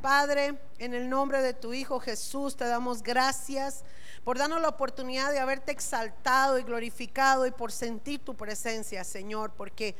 Padre, en el nombre de tu Hijo Jesús, te damos gracias por darnos la oportunidad de haberte exaltado y glorificado y por sentir tu presencia, Señor, porque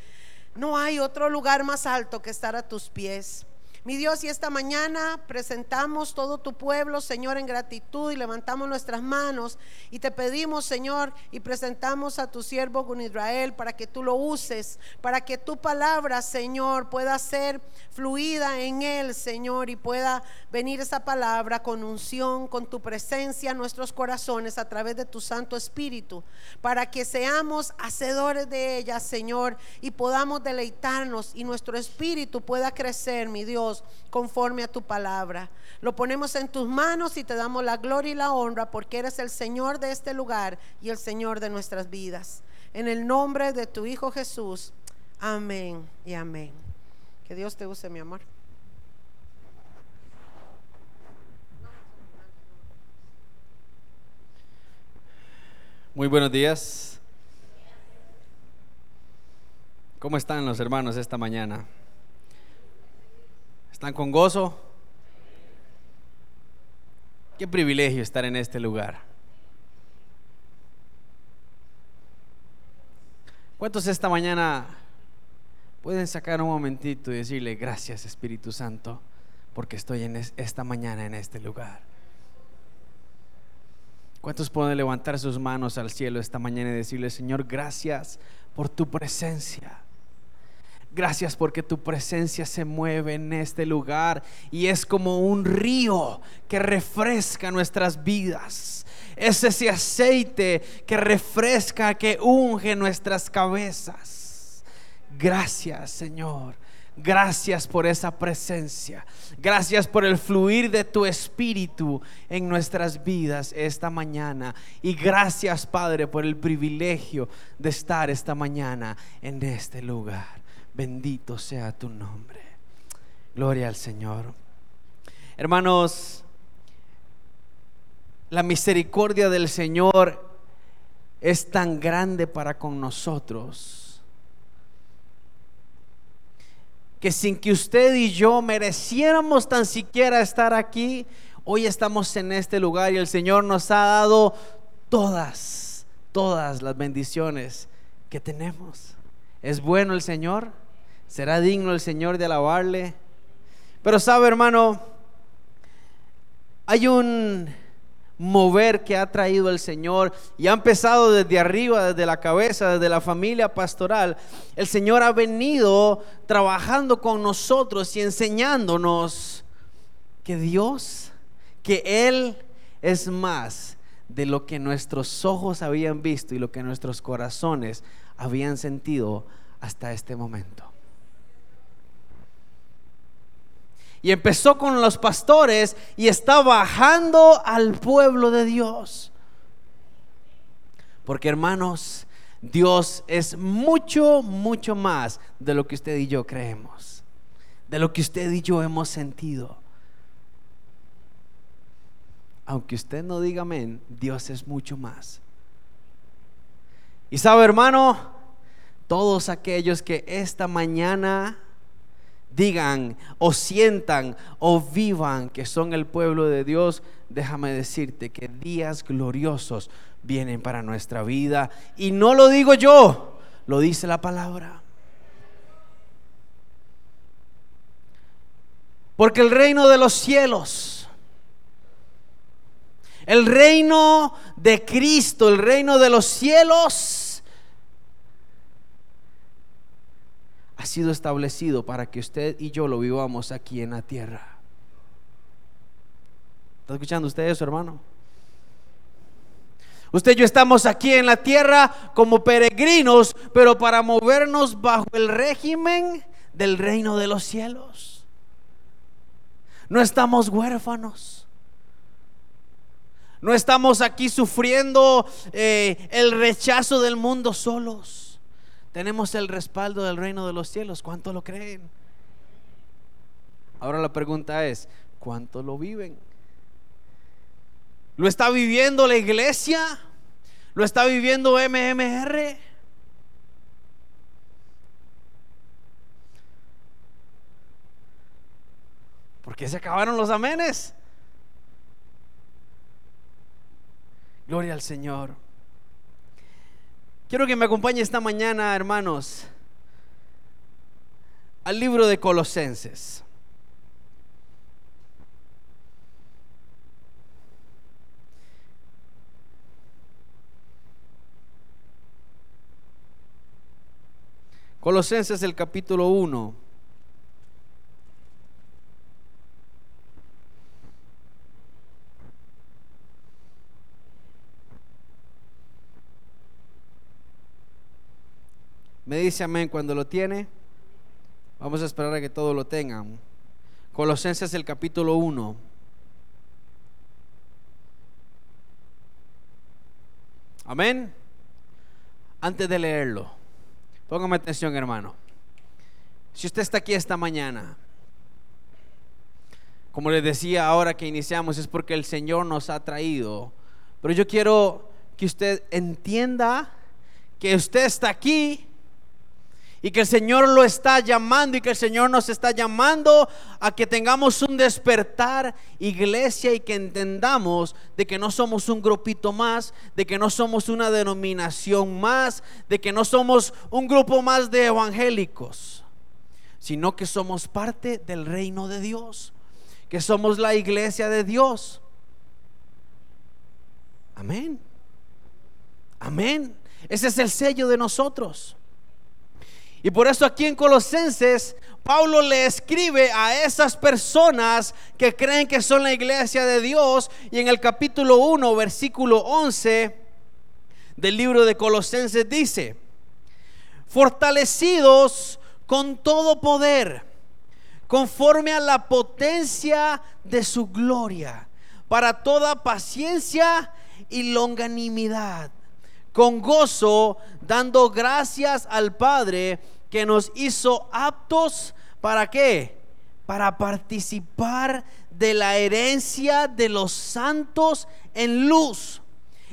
no hay otro lugar más alto que estar a tus pies. Mi Dios, y esta mañana presentamos todo tu pueblo, Señor, en gratitud y levantamos nuestras manos y te pedimos, Señor, y presentamos a tu siervo con Israel para que tú lo uses, para que tu palabra, Señor, pueda ser fluida en él, Señor, y pueda venir esa palabra con unción, con tu presencia en nuestros corazones a través de tu Santo Espíritu, para que seamos hacedores de ella, Señor, y podamos deleitarnos y nuestro espíritu pueda crecer, mi Dios conforme a tu palabra. Lo ponemos en tus manos y te damos la gloria y la honra porque eres el Señor de este lugar y el Señor de nuestras vidas. En el nombre de tu Hijo Jesús. Amén y amén. Que Dios te use, mi amor. Muy buenos días. ¿Cómo están los hermanos esta mañana? ¿Están con gozo? Qué privilegio estar en este lugar. ¿Cuántos esta mañana pueden sacar un momentito y decirle gracias Espíritu Santo porque estoy en esta mañana en este lugar? ¿Cuántos pueden levantar sus manos al cielo esta mañana y decirle Señor gracias por tu presencia? Gracias porque tu presencia se mueve en este lugar y es como un río que refresca nuestras vidas. Es ese aceite que refresca, que unge nuestras cabezas. Gracias Señor. Gracias por esa presencia. Gracias por el fluir de tu espíritu en nuestras vidas esta mañana. Y gracias Padre por el privilegio de estar esta mañana en este lugar. Bendito sea tu nombre. Gloria al Señor. Hermanos, la misericordia del Señor es tan grande para con nosotros que sin que usted y yo mereciéramos tan siquiera estar aquí, hoy estamos en este lugar y el Señor nos ha dado todas, todas las bendiciones que tenemos. ¿Es bueno el Señor? ¿Será digno el Señor de alabarle? Pero sabe, hermano, hay un mover que ha traído el Señor y ha empezado desde arriba, desde la cabeza, desde la familia pastoral. El Señor ha venido trabajando con nosotros y enseñándonos que Dios, que Él es más de lo que nuestros ojos habían visto y lo que nuestros corazones habían sentido hasta este momento. Y empezó con los pastores y está bajando al pueblo de Dios. Porque hermanos, Dios es mucho, mucho más de lo que usted y yo creemos. De lo que usted y yo hemos sentido. Aunque usted no diga amén, Dios es mucho más. Y sabe hermano, todos aquellos que esta mañana digan o sientan o vivan que son el pueblo de Dios, déjame decirte que días gloriosos vienen para nuestra vida. Y no lo digo yo, lo dice la palabra. Porque el reino de los cielos, el reino de Cristo, el reino de los cielos, ha sido establecido para que usted y yo lo vivamos aquí en la tierra. ¿Está escuchando usted eso, hermano? Usted y yo estamos aquí en la tierra como peregrinos, pero para movernos bajo el régimen del reino de los cielos. No estamos huérfanos. No estamos aquí sufriendo eh, el rechazo del mundo solos. Tenemos el respaldo del reino de los cielos. ¿Cuánto lo creen? Ahora la pregunta es, ¿cuánto lo viven? ¿Lo está viviendo la iglesia? ¿Lo está viviendo MMR? Porque se acabaron los amenes. Gloria al Señor. Quiero que me acompañe esta mañana, hermanos, al libro de Colosenses. Colosenses el capítulo 1. Me dice amén cuando lo tiene. Vamos a esperar a que todos lo tengan. Colosenses el capítulo 1. Amén. Antes de leerlo, póngame atención hermano. Si usted está aquí esta mañana, como les decía ahora que iniciamos, es porque el Señor nos ha traído. Pero yo quiero que usted entienda que usted está aquí y que el Señor lo está llamando y que el Señor nos está llamando a que tengamos un despertar, iglesia, y que entendamos de que no somos un grupito más, de que no somos una denominación más, de que no somos un grupo más de evangélicos, sino que somos parte del reino de Dios, que somos la iglesia de Dios. Amén. Amén. Ese es el sello de nosotros. Y por eso aquí en Colosenses, Pablo le escribe a esas personas que creen que son la iglesia de Dios. Y en el capítulo 1, versículo 11 del libro de Colosenses dice, fortalecidos con todo poder, conforme a la potencia de su gloria, para toda paciencia y longanimidad con gozo, dando gracias al Padre que nos hizo aptos para qué? Para participar de la herencia de los santos en luz,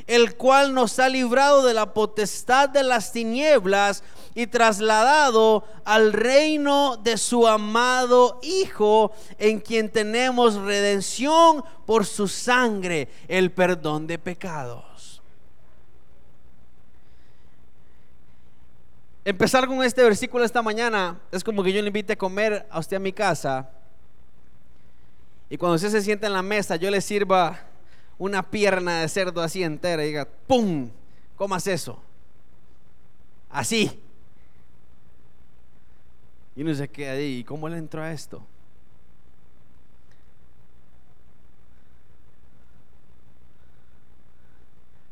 el cual nos ha librado de la potestad de las tinieblas y trasladado al reino de su amado Hijo, en quien tenemos redención por su sangre, el perdón de pecados. Empezar con este versículo esta mañana es como que yo le invite a comer a usted a mi casa y cuando usted se sienta en la mesa yo le sirva una pierna de cerdo así entera y diga, ¡pum! Comas eso. Así. Y uno se queda ahí, ¿y cómo le entró a esto?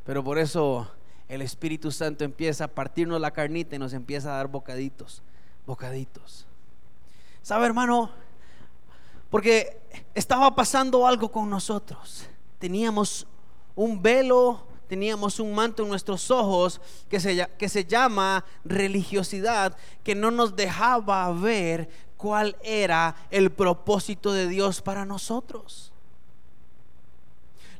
Pero por eso el Espíritu Santo empieza a partirnos la carnita y nos empieza a dar bocaditos, bocaditos. ¿Sabe, hermano? Porque estaba pasando algo con nosotros. Teníamos un velo, teníamos un manto en nuestros ojos que se, que se llama religiosidad, que no nos dejaba ver cuál era el propósito de Dios para nosotros.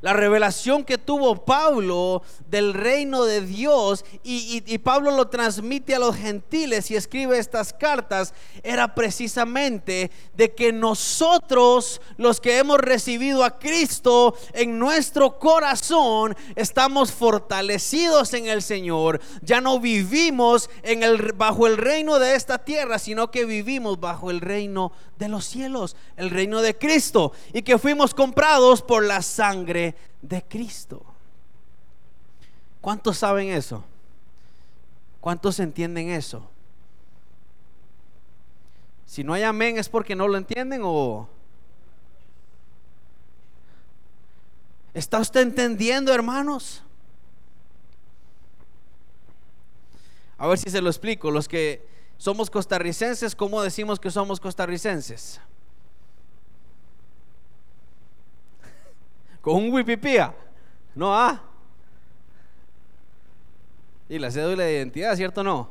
La revelación que tuvo Pablo del reino de Dios y, Pablo lo transmite a los gentiles y escribe estas cartas era precisamente de que nosotros los que hemos recibido a Cristo en nuestro corazón estamos fortalecidos en el Señor. Ya no vivimos en el, bajo el reino de esta tierra, sino que vivimos bajo el reino de los cielos, el reino de Cristo y que fuimos comprados por la sangre de Cristo. ¿Cuántos saben eso? ¿Cuántos entienden eso? Si no hay amén es porque no lo entienden o... ¿Está usted entendiendo, hermanos? A ver si se lo explico. Los que somos costarricenses, ¿cómo decimos que somos costarricenses? Con un wipipía. No, ah. Y la cédula de identidad, ¿cierto o no?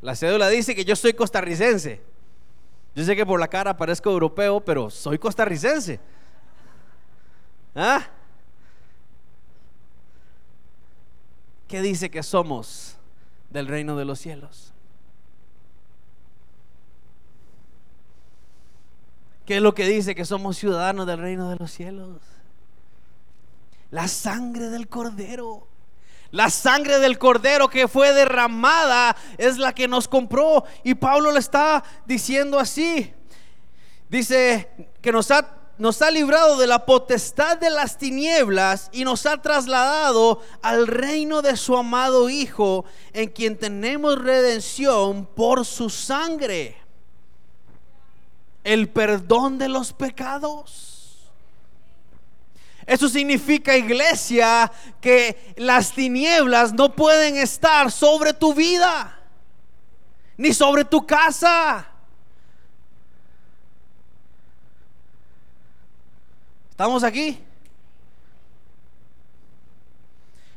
La cédula dice que yo soy costarricense. Yo sé que por la cara parezco europeo, pero soy costarricense. ¿Ah? ¿Qué dice que somos del reino de los cielos? ¿Qué es lo que dice? Que somos ciudadanos del reino de los cielos. La sangre del cordero. La sangre del cordero que fue derramada es la que nos compró. Y Pablo le está diciendo así. Dice que nos ha, nos ha librado de la potestad de las tinieblas y nos ha trasladado al reino de su amado Hijo, en quien tenemos redención por su sangre. El perdón de los pecados. Eso significa, iglesia, que las tinieblas no pueden estar sobre tu vida, ni sobre tu casa. ¿Estamos aquí?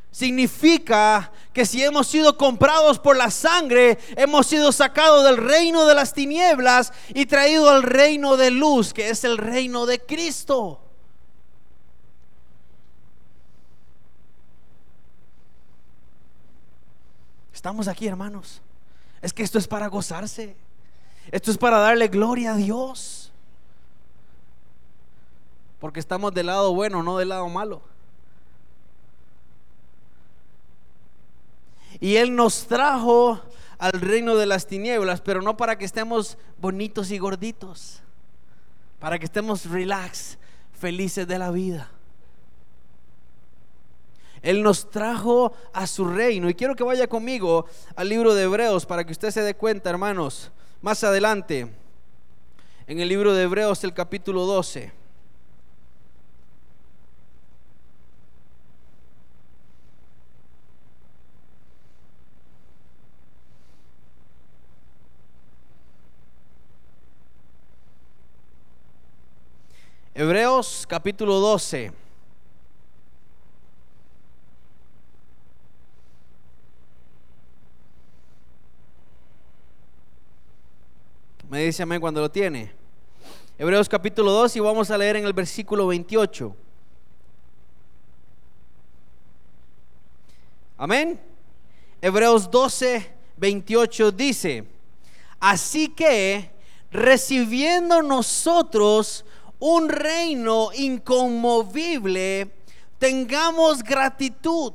Significa que si hemos sido comprados por la sangre, hemos sido sacados del reino de las tinieblas y traído al reino de luz, que es el reino de Cristo. Estamos aquí, hermanos. Es que esto es para gozarse. Esto es para darle gloria a Dios. Porque estamos del lado bueno, no del lado malo. Y Él nos trajo al reino de las tinieblas, pero no para que estemos bonitos y gorditos, para que estemos relax, felices de la vida. Él nos trajo a su reino. Y quiero que vaya conmigo al libro de Hebreos para que usted se dé cuenta, hermanos. Más adelante, en el libro de Hebreos, el capítulo 12. Hebreos capítulo 12. Me dice amén cuando lo tiene. Hebreos capítulo 2 y vamos a leer en el versículo 28. Amén. Hebreos 12, 28 dice, así que recibiendo nosotros un reino inconmovible, tengamos gratitud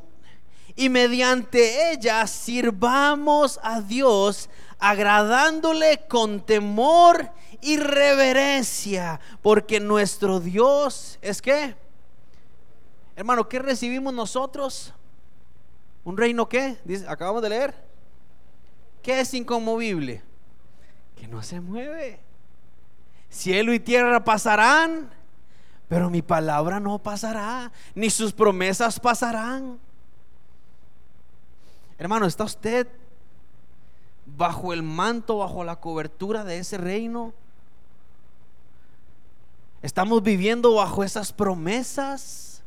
y mediante ella sirvamos a Dios agradándole con temor y reverencia, porque nuestro Dios es que, hermano, ¿qué recibimos nosotros? ¿Un reino qué? Dice, acabamos de leer. ¿Qué es inconmovible? Que no se mueve. Cielo y tierra pasarán, pero mi palabra no pasará, ni sus promesas pasarán. Hermano, ¿está usted bajo el manto, bajo la cobertura de ese reino? ¿Estamos viviendo bajo esas promesas?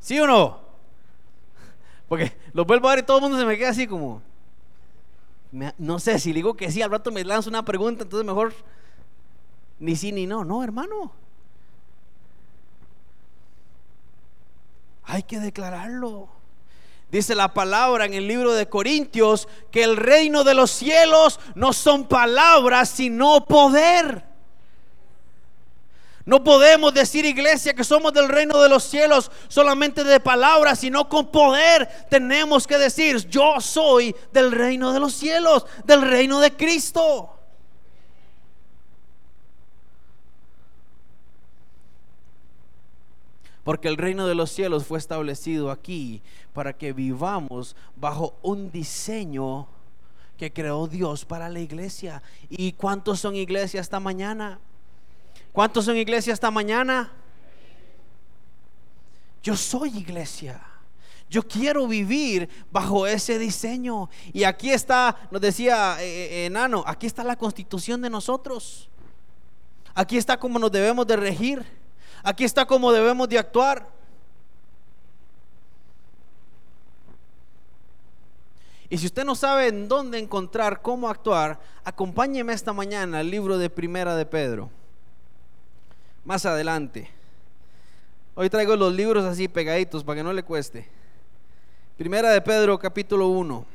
¿Sí o no? Porque lo vuelvo a ver y todo el mundo se me queda así como... no sé, si digo que sí, al rato me lanzo una pregunta, entonces mejor ni sí ni no. No, hermano. Hay que declararlo. Dice la palabra en el libro de Corintios que el reino de los cielos no son palabras, sino poder. No podemos decir, iglesia, que somos del reino de los cielos solamente de palabras, sino con poder. Tenemos que decir, yo soy del reino de los cielos, del reino de Cristo. Porque el reino de los cielos fue establecido aquí para que vivamos bajo un diseño que creó Dios para la iglesia. ¿Y cuántos son iglesias esta mañana? ¿Cuántos son iglesias esta mañana? Yo soy iglesia. Yo quiero vivir bajo ese diseño. Y aquí está, nos decía eh, eh, Enano, aquí está la constitución de nosotros. Aquí está cómo nos debemos de regir. Aquí está cómo debemos de actuar. Y si usted no sabe en dónde encontrar cómo actuar, acompáñeme esta mañana al libro de Primera de Pedro. Más adelante. Hoy traigo los libros así pegaditos para que no le cueste. Primera de Pedro capítulo 1.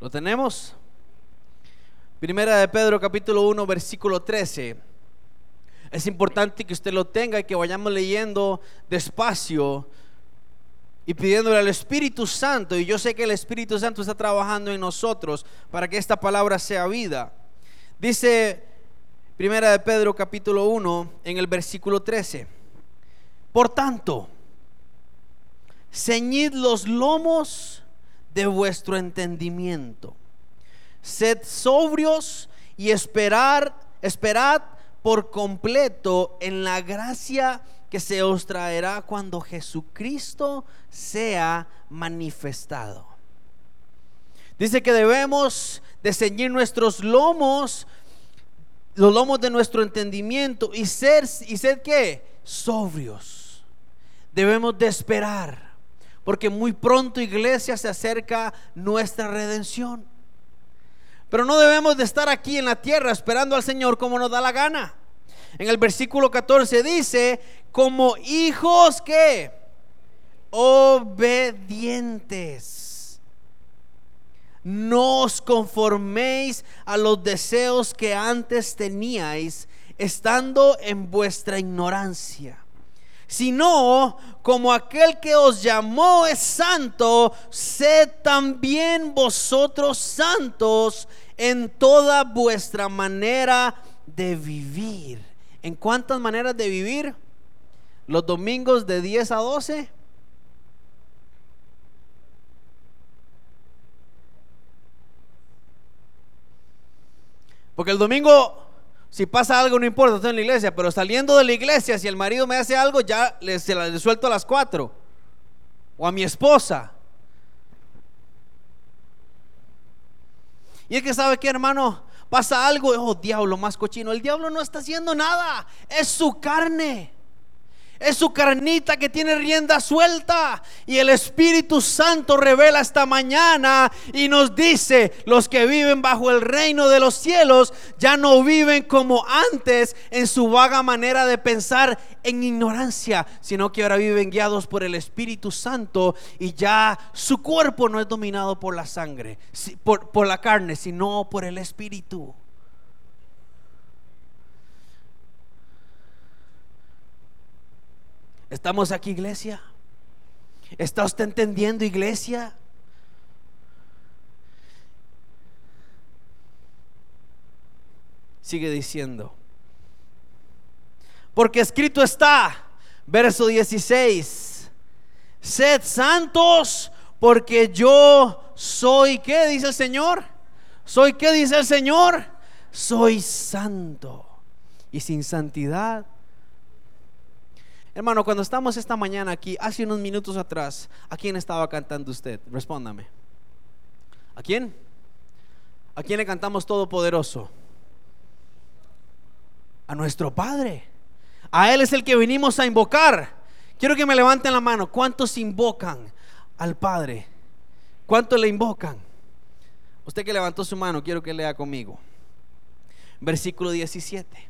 ¿Lo tenemos? Primera de Pedro capítulo 1 versículo 13. Es importante que usted lo tenga y que vayamos leyendo despacio y pidiéndole al Espíritu Santo. Y yo sé que el Espíritu Santo está trabajando en nosotros para que esta palabra sea vida. Dice Primera de Pedro capítulo 1 en el versículo 13. Por tanto, ceñid los lomos de vuestro entendimiento. Sed sobrios y esperar, esperad por completo en la gracia que se os traerá cuando Jesucristo sea manifestado. Dice que debemos de ceñir nuestros lomos, los lomos de nuestro entendimiento y ser, y ser qué? Sobrios. Debemos de esperar porque muy pronto iglesia se acerca nuestra redención. Pero no debemos de estar aquí en la tierra esperando al Señor como nos da la gana. En el versículo 14 dice, como hijos que obedientes. No os conforméis a los deseos que antes teníais, estando en vuestra ignorancia sino como aquel que os llamó es santo, sed también vosotros santos en toda vuestra manera de vivir. ¿En cuántas maneras de vivir? Los domingos de 10 a 12. Porque el domingo si pasa algo, no importa, estoy en la iglesia, pero saliendo de la iglesia, si el marido me hace algo, ya se la suelto a las cuatro. O a mi esposa. Y es que sabe que hermano, pasa algo, oh diablo más cochino. El diablo no está haciendo nada, es su carne. Es su carnita que tiene rienda suelta. Y el Espíritu Santo revela esta mañana y nos dice, los que viven bajo el reino de los cielos ya no viven como antes en su vaga manera de pensar en ignorancia, sino que ahora viven guiados por el Espíritu Santo y ya su cuerpo no es dominado por la sangre, por, por la carne, sino por el Espíritu. ¿Estamos aquí, iglesia? ¿Está usted entendiendo, iglesia? Sigue diciendo. Porque escrito está, verso 16, sed santos porque yo soy, ¿qué dice el Señor? ¿Soy qué dice el Señor? Soy santo. Y sin santidad Hermano, cuando estamos esta mañana aquí, hace unos minutos atrás, ¿a quién estaba cantando usted? Respóndame. ¿A quién? ¿A quién le cantamos Todopoderoso? A nuestro Padre. A Él es el que vinimos a invocar. Quiero que me levanten la mano. ¿Cuántos invocan al Padre? ¿Cuántos le invocan? Usted que levantó su mano, quiero que lea conmigo. Versículo 17.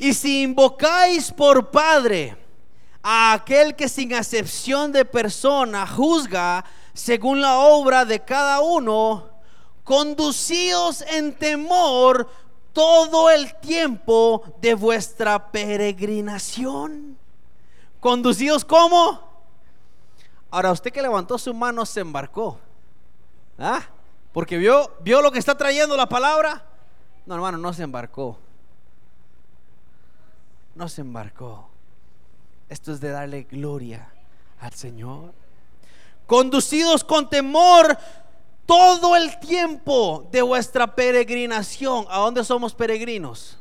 Y si invocáis por Padre a aquel que sin acepción de persona juzga según la obra de cada uno, conducíos en temor todo el tiempo de vuestra peregrinación. ¿Conducidos cómo? Ahora, usted que levantó su mano se embarcó. ¿Ah? Porque vio, vio lo que está trayendo la palabra. No, hermano, no se embarcó no se embarcó. Esto es de darle gloria al Señor. Conducidos con temor todo el tiempo de vuestra peregrinación. ¿A dónde somos peregrinos?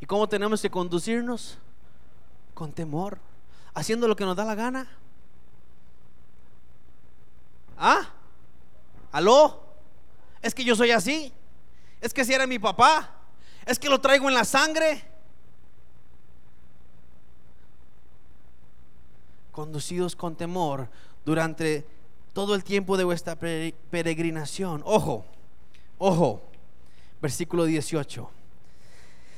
¿Y cómo tenemos que conducirnos? Con temor, haciendo lo que nos da la gana. ¿Ah? ¿Aló? Es que yo soy así. Es que si era mi papá. Es que lo traigo en la sangre. conducidos con temor durante todo el tiempo de vuestra pere- peregrinación. Ojo, ojo, versículo 18.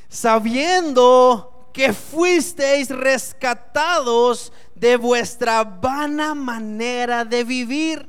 Sabiendo que fuisteis rescatados de vuestra vana manera de vivir,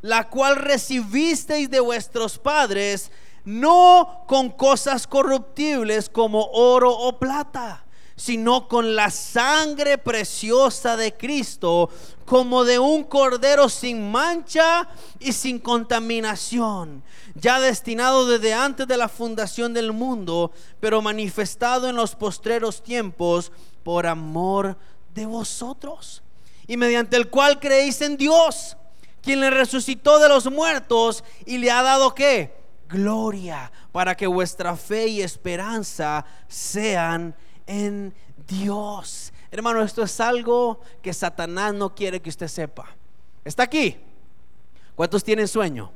la cual recibisteis de vuestros padres, no con cosas corruptibles como oro o plata, sino con la sangre preciosa de Cristo, como de un cordero sin mancha y sin contaminación, ya destinado desde antes de la fundación del mundo, pero manifestado en los postreros tiempos por amor de vosotros, y mediante el cual creéis en Dios, quien le resucitó de los muertos y le ha dado qué? Gloria, para que vuestra fe y esperanza sean en Dios. Hermano, esto es algo que Satanás no quiere que usted sepa. Está aquí. ¿Cuántos tienen sueño?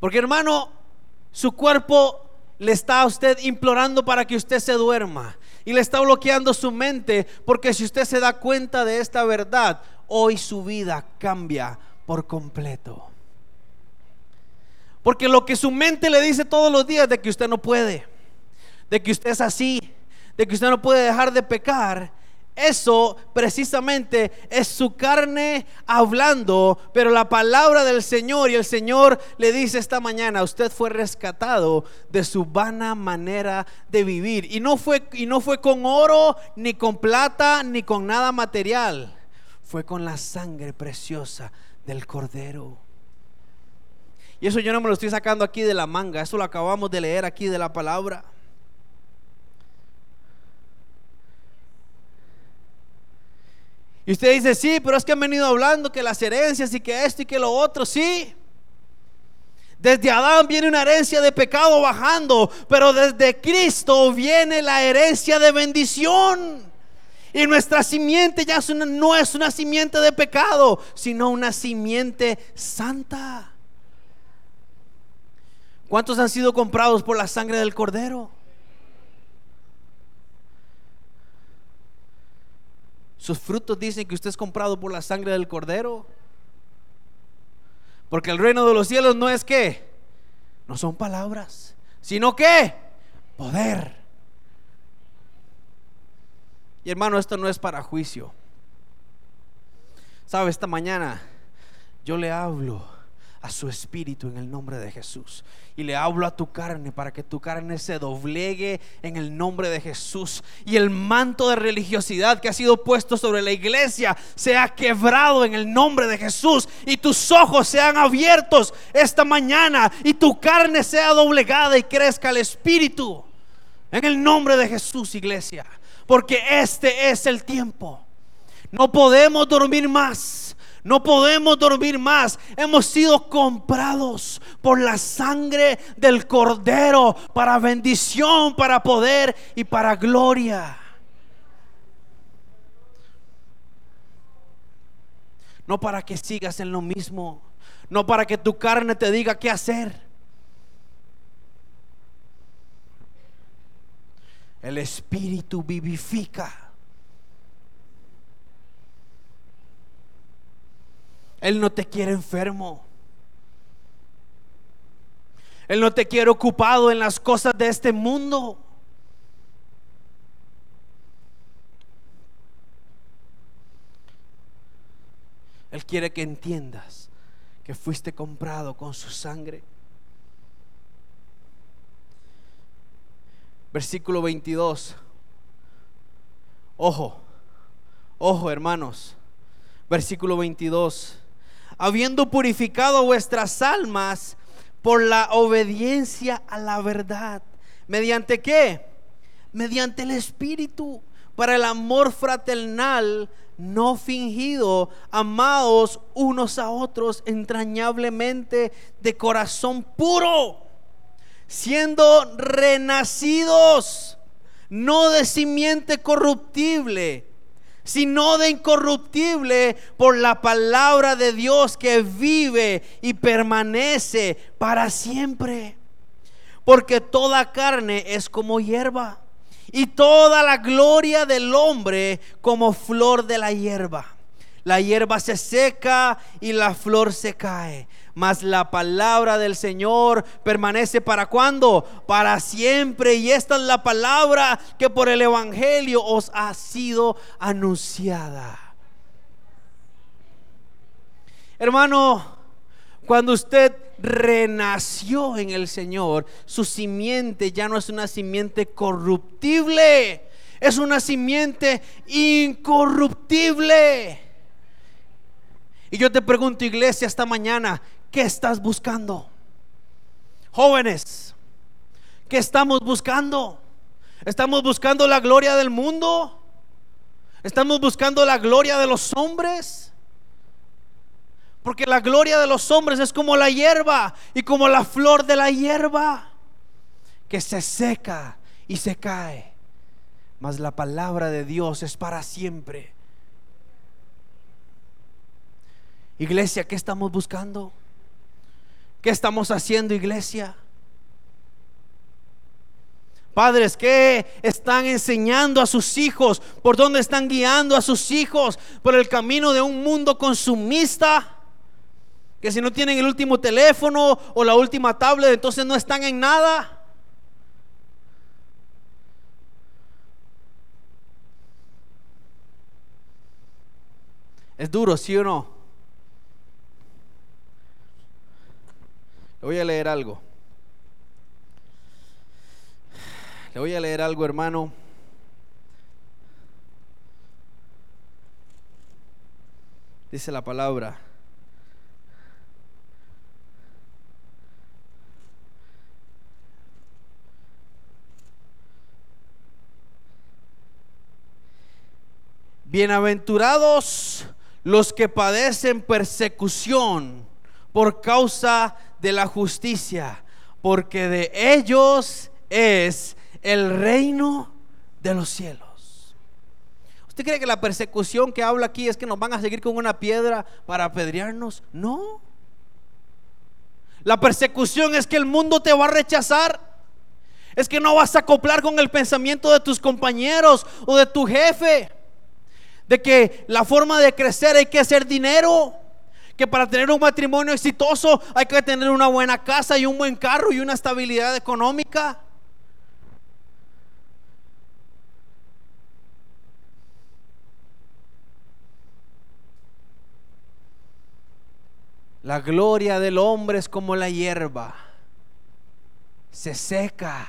Porque hermano, su cuerpo le está a usted implorando para que usted se duerma. Y le está bloqueando su mente porque si usted se da cuenta de esta verdad, hoy su vida cambia por completo. Porque lo que su mente le dice todos los días de que usted no puede, de que usted es así, de que usted no puede dejar de pecar, eso precisamente es su carne hablando, pero la palabra del Señor y el Señor le dice esta mañana, usted fue rescatado de su vana manera de vivir y no fue y no fue con oro ni con plata ni con nada material, fue con la sangre preciosa del cordero. Y eso yo no me lo estoy sacando aquí de la manga, eso lo acabamos de leer aquí de la palabra. Y usted dice, sí, pero es que han venido hablando que las herencias y que esto y que lo otro, sí. Desde Adán viene una herencia de pecado bajando, pero desde Cristo viene la herencia de bendición. Y nuestra simiente ya no es una simiente de pecado, sino una simiente santa. ¿Cuántos han sido comprados por la sangre del cordero? Sus frutos dicen que usted es comprado por la sangre del cordero. Porque el reino de los cielos no es que, no son palabras, sino que poder. Y hermano, esto no es para juicio. Sabe, esta mañana yo le hablo a su espíritu en el nombre de Jesús. Y le hablo a tu carne para que tu carne se doblegue en el nombre de Jesús. Y el manto de religiosidad que ha sido puesto sobre la iglesia sea quebrado en el nombre de Jesús. Y tus ojos sean abiertos esta mañana. Y tu carne sea doblegada y crezca el espíritu. En el nombre de Jesús, iglesia. Porque este es el tiempo. No podemos dormir más. No podemos dormir más. Hemos sido comprados por la sangre del cordero para bendición, para poder y para gloria. No para que sigas en lo mismo. No para que tu carne te diga qué hacer. El Espíritu vivifica. Él no te quiere enfermo. Él no te quiere ocupado en las cosas de este mundo. Él quiere que entiendas que fuiste comprado con su sangre. Versículo 22. Ojo, ojo hermanos. Versículo 22. Habiendo purificado vuestras almas por la obediencia a la verdad. ¿Mediante qué? Mediante el Espíritu. Para el amor fraternal no fingido, amados unos a otros entrañablemente de corazón puro, siendo renacidos, no de simiente corruptible, sino de incorruptible por la palabra de Dios que vive y permanece para siempre. Porque toda carne es como hierba y toda la gloria del hombre como flor de la hierba. La hierba se seca y la flor se cae. Mas la palabra del Señor permanece para cuándo? Para siempre. Y esta es la palabra que por el Evangelio os ha sido anunciada. Hermano, cuando usted renació en el Señor, su simiente ya no es una simiente corruptible, es una simiente incorruptible. Y yo te pregunto, iglesia, esta mañana, ¿qué estás buscando? Jóvenes, ¿qué estamos buscando? ¿Estamos buscando la gloria del mundo? ¿Estamos buscando la gloria de los hombres? Porque la gloria de los hombres es como la hierba y como la flor de la hierba que se seca y se cae. Mas la palabra de Dios es para siempre. Iglesia, ¿qué estamos buscando? ¿Qué estamos haciendo, iglesia? Padres, ¿qué están enseñando a sus hijos? ¿Por dónde están guiando a sus hijos? ¿Por el camino de un mundo consumista? que si no tienen el último teléfono o la última tablet, entonces no están en nada. Es duro, ¿sí o no? Voy a leer algo. Le voy a leer algo, hermano. Dice la palabra. Bienaventurados los que padecen persecución por causa de la justicia, porque de ellos es el reino de los cielos. ¿Usted cree que la persecución que habla aquí es que nos van a seguir con una piedra para apedrearnos? No. La persecución es que el mundo te va a rechazar. Es que no vas a acoplar con el pensamiento de tus compañeros o de tu jefe de que la forma de crecer hay que hacer dinero, que para tener un matrimonio exitoso hay que tener una buena casa y un buen carro y una estabilidad económica. La gloria del hombre es como la hierba. Se seca,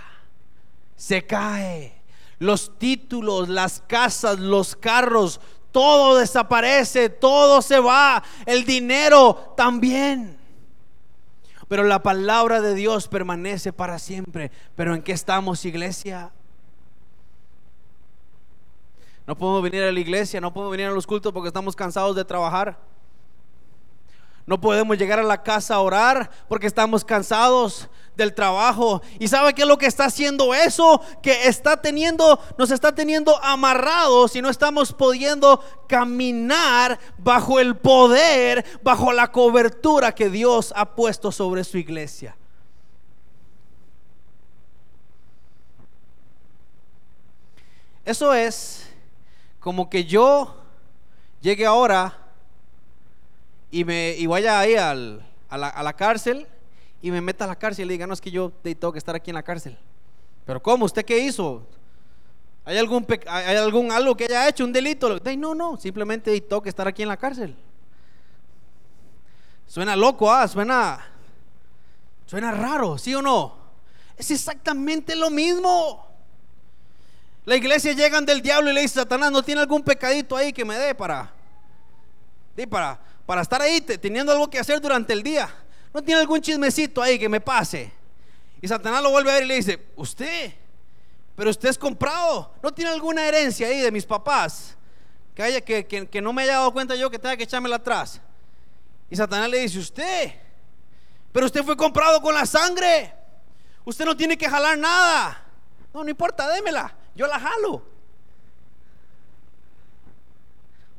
se cae los títulos, las casas, los carros, todo desaparece, todo se va, el dinero también. Pero la palabra de Dios permanece para siempre. Pero ¿en qué estamos, iglesia? No podemos venir a la iglesia, no podemos venir a los cultos porque estamos cansados de trabajar. No podemos llegar a la casa a orar porque estamos cansados del trabajo. ¿Y sabe qué es lo que está haciendo eso? Que está teniendo, nos está teniendo amarrados y no estamos pudiendo caminar bajo el poder, bajo la cobertura que Dios ha puesto sobre su iglesia. Eso es como que yo llegue ahora y, me, y vaya ahí al, a, la, a, la, cárcel y me meta a la cárcel y le diga, no es que yo tengo que estar aquí en la cárcel. Pero ¿cómo? ¿Usted qué hizo? ¿Hay algún, ¿Hay algún algo que haya hecho, un delito? No, no, simplemente tengo que estar aquí en la cárcel. Suena loco, ¿ah? Suena, suena raro, ¿sí o no? Es exactamente lo mismo. La iglesia llegan del diablo y le dice, Satanás, ¿no tiene algún pecadito ahí que me dé para, para, para estar ahí teniendo algo que hacer durante el día. ¿No tiene algún chismecito ahí que me pase? Y Satanás lo vuelve a ver y le dice, usted, pero usted es comprado. ¿No tiene alguna herencia ahí de mis papás? Que, haya, que, que, no me haya dado cuenta yo que tenga que echármela atrás. Y Satanás le dice, usted, pero usted fue comprado con la sangre. Usted no tiene que jalar nada. No, no importa, démela. Yo la jalo.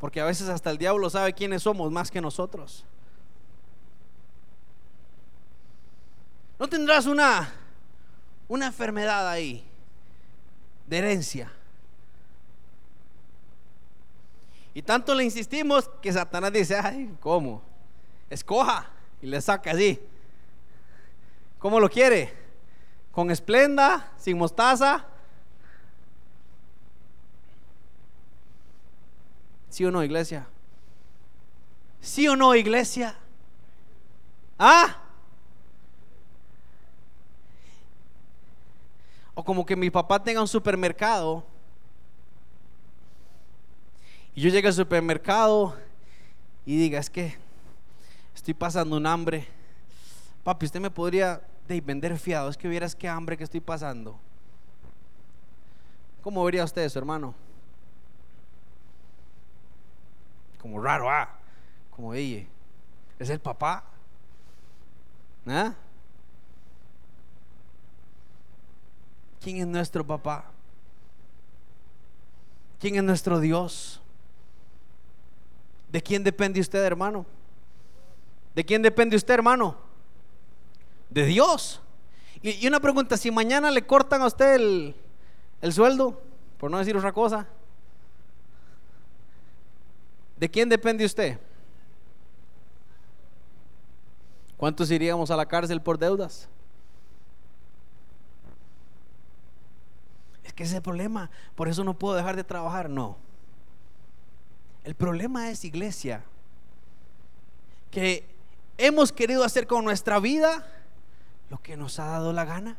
Porque a veces hasta el diablo sabe quiénes somos más que nosotros. ¿No tendrás una, una enfermedad ahí? de herencia. Y tanto le insistimos que Satanás dice, ay, ¿cómo? Escoja y le saca así. ¿Cómo lo quiere? ¿Con esplenda? ¿Sin mostaza? ¿Sí o no, iglesia? ¿Sí o no, iglesia? ¿Ah? O como que mi papá tenga un supermercado. Y yo llegue al supermercado y diga, es que estoy pasando un hambre. Papi, usted me podría de vender fiado. Es que vieras qué hambre que estoy pasando. ¿Cómo vería usted eso, hermano? Como raro, ah. Como ella. Es el papá. ¿Ah? ¿Quién es nuestro papá? ¿Quién es nuestro Dios? ¿De quién depende usted, hermano? ¿De quién depende usted, hermano? De Dios. Y, una pregunta, si mañana le cortan a usted el, el sueldo, por no decir otra cosa, ¿de quién depende usted? ¿Cuántos iríamos a la cárcel por deudas? Que ese es el problema. Por eso no puedo dejar de trabajar. No. El problema es, iglesia, que hemos querido hacer con nuestra vida lo que nos ha dado la gana.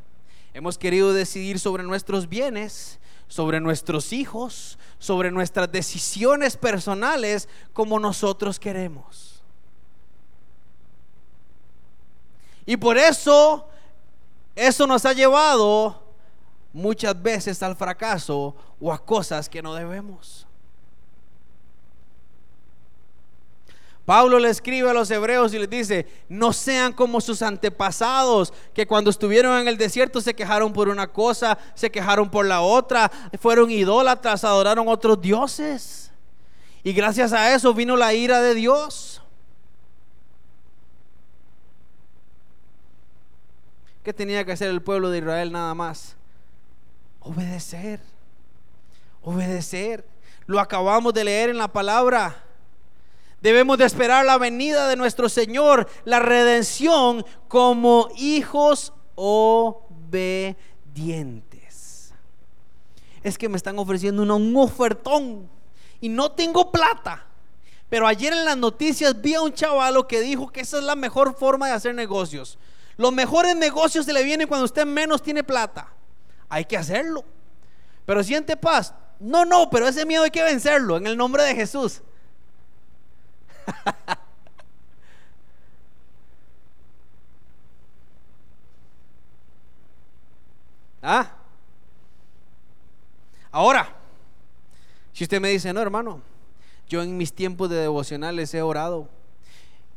Hemos querido decidir sobre nuestros bienes, sobre nuestros hijos, sobre nuestras decisiones personales como nosotros queremos. Y por eso, eso nos ha llevado muchas veces al fracaso o a cosas que no debemos. Pablo le escribe a los hebreos y les dice, no sean como sus antepasados, que cuando estuvieron en el desierto se quejaron por una cosa, se quejaron por la otra, fueron idólatras, adoraron otros dioses. Y gracias a eso vino la ira de Dios. ¿Qué tenía que hacer el pueblo de Israel nada más? Obedecer. Obedecer. Lo acabamos de leer en la palabra. Debemos de esperar la venida de nuestro Señor, la redención como hijos obedientes. Es que me están ofreciendo un ofertón y no tengo plata. Pero ayer en las noticias vi a un chavalo que dijo que esa es la mejor forma de hacer negocios. Los mejores negocios se le vienen cuando usted menos tiene plata hay que hacerlo. Pero siente paz. No, no, pero ese miedo hay que vencerlo en el nombre de Jesús. ¿Ah? Ahora, si usted me dice, no, hermano, yo en mis tiempos de devocionales he orado.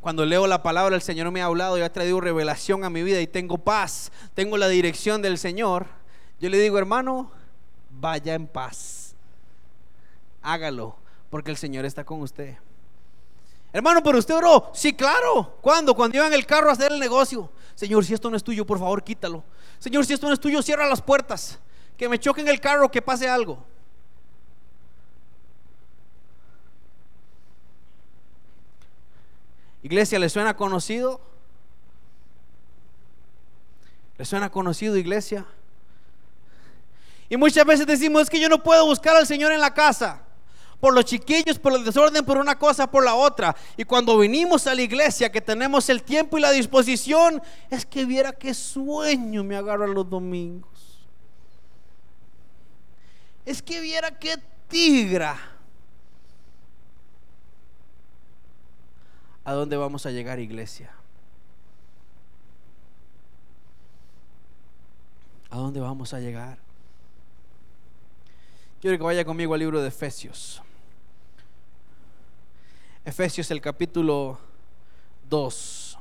Cuando leo la palabra, el Señor me ha hablado y ha traído revelación a mi vida y tengo paz, tengo la dirección del Señor. Yo le digo, hermano, vaya en paz. Hágalo, porque el Señor está con usted. Hermano, pero usted oró. Sí, claro. ¿Cuándo? Cuando iba en el carro a hacer el negocio. Señor, si esto no es tuyo, por favor, quítalo. Señor, si esto no es tuyo, cierra las puertas. Que me choque en el carro, que pase algo. Iglesia, ¿le suena conocido? ¿Le suena conocido, iglesia? Y muchas veces decimos, es que yo no puedo buscar al Señor en la casa. Por los chiquillos, por el desorden, por una cosa, por la otra. Y cuando venimos a la iglesia, que tenemos el tiempo y la disposición, es que viera qué sueño me agarro los domingos. Es que viera qué tigra. ¿A dónde vamos a llegar, iglesia? ¿A dónde vamos a llegar? Quiero que vaya conmigo al libro de Efesios. Efesios el capítulo 2.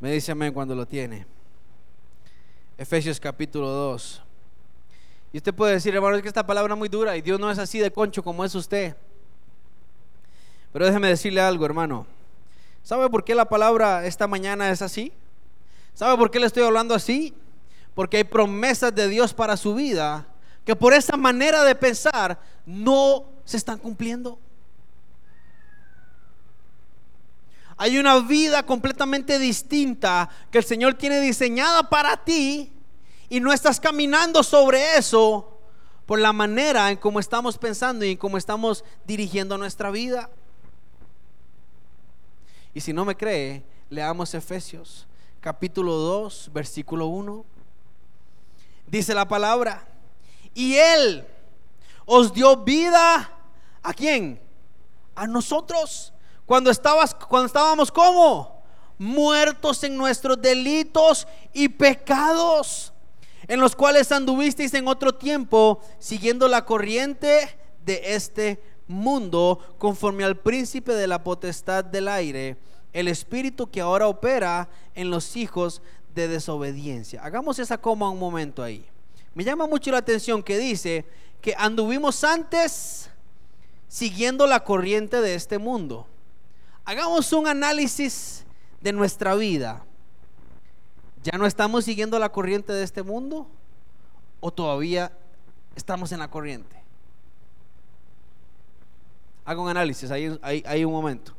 Me dice amén cuando lo tiene. Efesios capítulo 2. Y usted puede decir, hermano, es que esta palabra es muy dura y Dios no es así de concho como es usted. Pero déjeme decirle algo, hermano. ¿Sabe por qué la palabra esta mañana es así? ¿Sabe por qué le estoy hablando así? Porque hay promesas de Dios para su vida que por esa manera de pensar no se están cumpliendo. Hay una vida completamente distinta que el Señor tiene diseñada para ti y no estás caminando sobre eso por la manera en cómo estamos pensando y en cómo estamos dirigiendo nuestra vida. Y si no me cree, leamos Efesios capítulo 2, versículo 1. Dice la palabra, y Él os dio vida a quién? A nosotros. Cuando, estabas, cuando estábamos como muertos en nuestros delitos y pecados, en los cuales anduvisteis en otro tiempo, siguiendo la corriente de este mundo, conforme al príncipe de la potestad del aire, el espíritu que ahora opera en los hijos de desobediencia. Hagamos esa coma un momento ahí. Me llama mucho la atención que dice que anduvimos antes siguiendo la corriente de este mundo. Hagamos un análisis de nuestra vida. ¿Ya no estamos siguiendo la corriente de este mundo? ¿O todavía estamos en la corriente? Hago un análisis, hay un momento.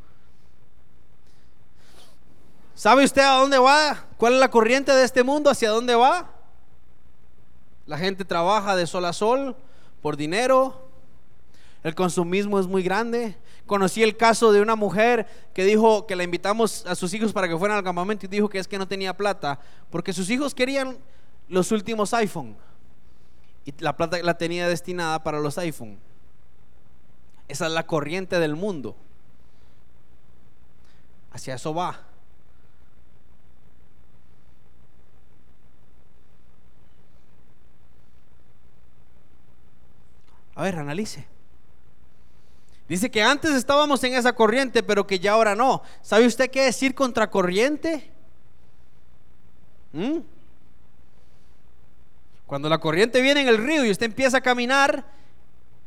¿Sabe usted a dónde va? ¿Cuál es la corriente de este mundo? ¿Hacia dónde va? La gente trabaja de sol a sol por dinero. El consumismo es muy grande. Conocí el caso de una mujer que dijo que la invitamos a sus hijos para que fueran al campamento y dijo que es que no tenía plata porque sus hijos querían los últimos iPhone y la plata la tenía destinada para los iPhone. Esa es la corriente del mundo. Hacia eso va. A ver, analice. Dice que antes estábamos en esa corriente, pero que ya ahora no. ¿Sabe usted qué decir contracorriente? ¿Mm? Cuando la corriente viene en el río y usted empieza a caminar,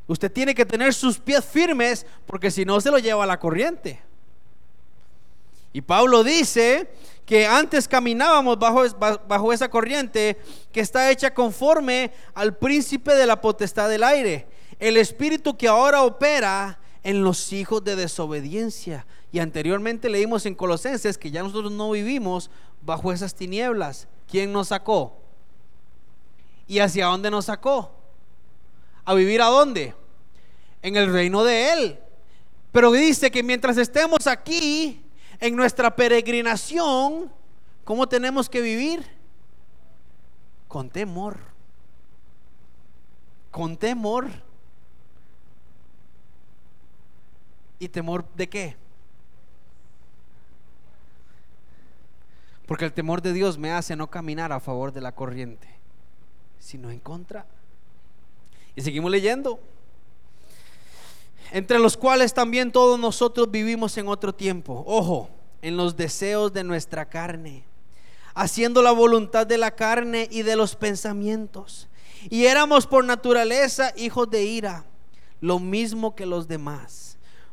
usted tiene que tener sus pies firmes porque si no se lo lleva a la corriente. Y Pablo dice que antes caminábamos bajo, bajo esa corriente que está hecha conforme al príncipe de la potestad del aire el espíritu que ahora opera en los hijos de desobediencia. Y anteriormente leímos en Colosenses que ya nosotros no vivimos bajo esas tinieblas. ¿Quién nos sacó? ¿Y hacia dónde nos sacó? ¿A vivir a dónde? En el reino de Él. Pero dice que mientras estemos aquí, en nuestra peregrinación, ¿cómo tenemos que vivir? Con temor. Con temor. ¿Y temor de qué? Porque el temor de Dios me hace no caminar a favor de la corriente, sino en contra. Y seguimos leyendo. Entre los cuales también todos nosotros vivimos en otro tiempo. Ojo, en los deseos de nuestra carne, haciendo la voluntad de la carne y de los pensamientos. Y éramos por naturaleza hijos de ira, lo mismo que los demás.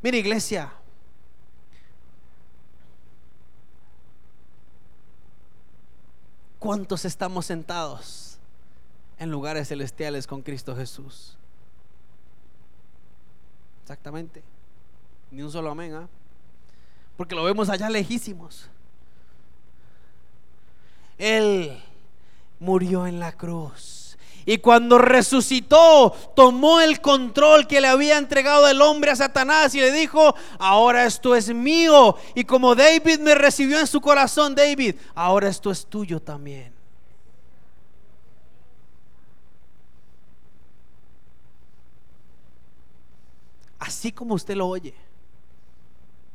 Mira iglesia, ¿cuántos estamos sentados en lugares celestiales con Cristo Jesús? Exactamente. Ni un solo amén, ¿ah? Porque lo vemos allá lejísimos. Él murió en la cruz y cuando resucitó, tomó el control que le había entregado el hombre a Satanás y le dijo, ahora esto es mío. Y como David me recibió en su corazón, David, ahora esto es tuyo también. Así como usted lo oye.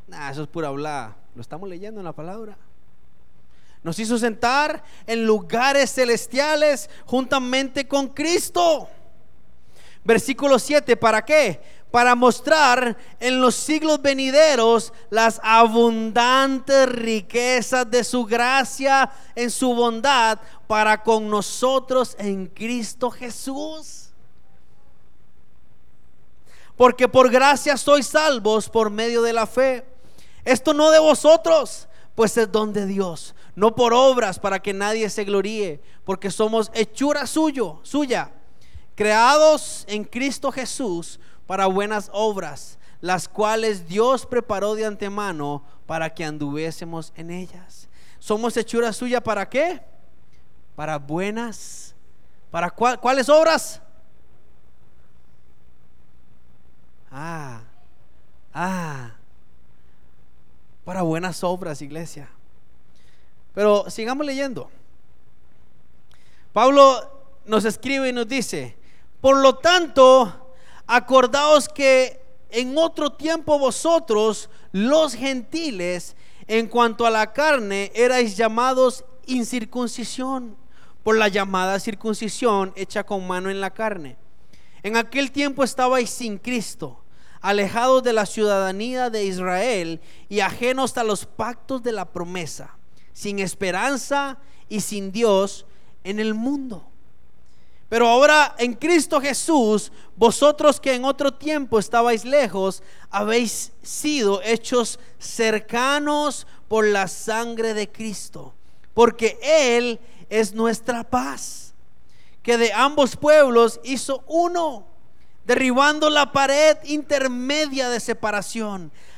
Nah, eso es pura habla. Lo estamos leyendo en la palabra. Nos hizo sentar en lugares celestiales juntamente con Cristo. Versículo 7, ¿para qué? Para mostrar en los siglos venideros las abundantes riquezas de su gracia en su bondad para con nosotros en Cristo Jesús. Porque por gracia sois salvos por medio de la fe. Esto no de vosotros, pues es don de Dios, no por obras para que nadie se gloríe, porque somos hechura suyo, suya, creados en Cristo Jesús para buenas obras, las cuales Dios preparó de antemano para que anduviésemos en ellas. Somos hechura suya para qué? Para buenas, para cuáles obras? Ah, ah, para buenas obras, iglesia. Pero sigamos leyendo. Pablo nos escribe y nos dice, por lo tanto, acordaos que en otro tiempo vosotros, los gentiles, en cuanto a la carne, erais llamados incircuncisión por la llamada circuncisión hecha con mano en la carne. En aquel tiempo estabais sin Cristo alejados de la ciudadanía de Israel y ajenos a los pactos de la promesa, sin esperanza y sin Dios en el mundo. Pero ahora en Cristo Jesús, vosotros que en otro tiempo estabais lejos, habéis sido hechos cercanos por la sangre de Cristo, porque Él es nuestra paz, que de ambos pueblos hizo uno derribando la pared intermedia de separación,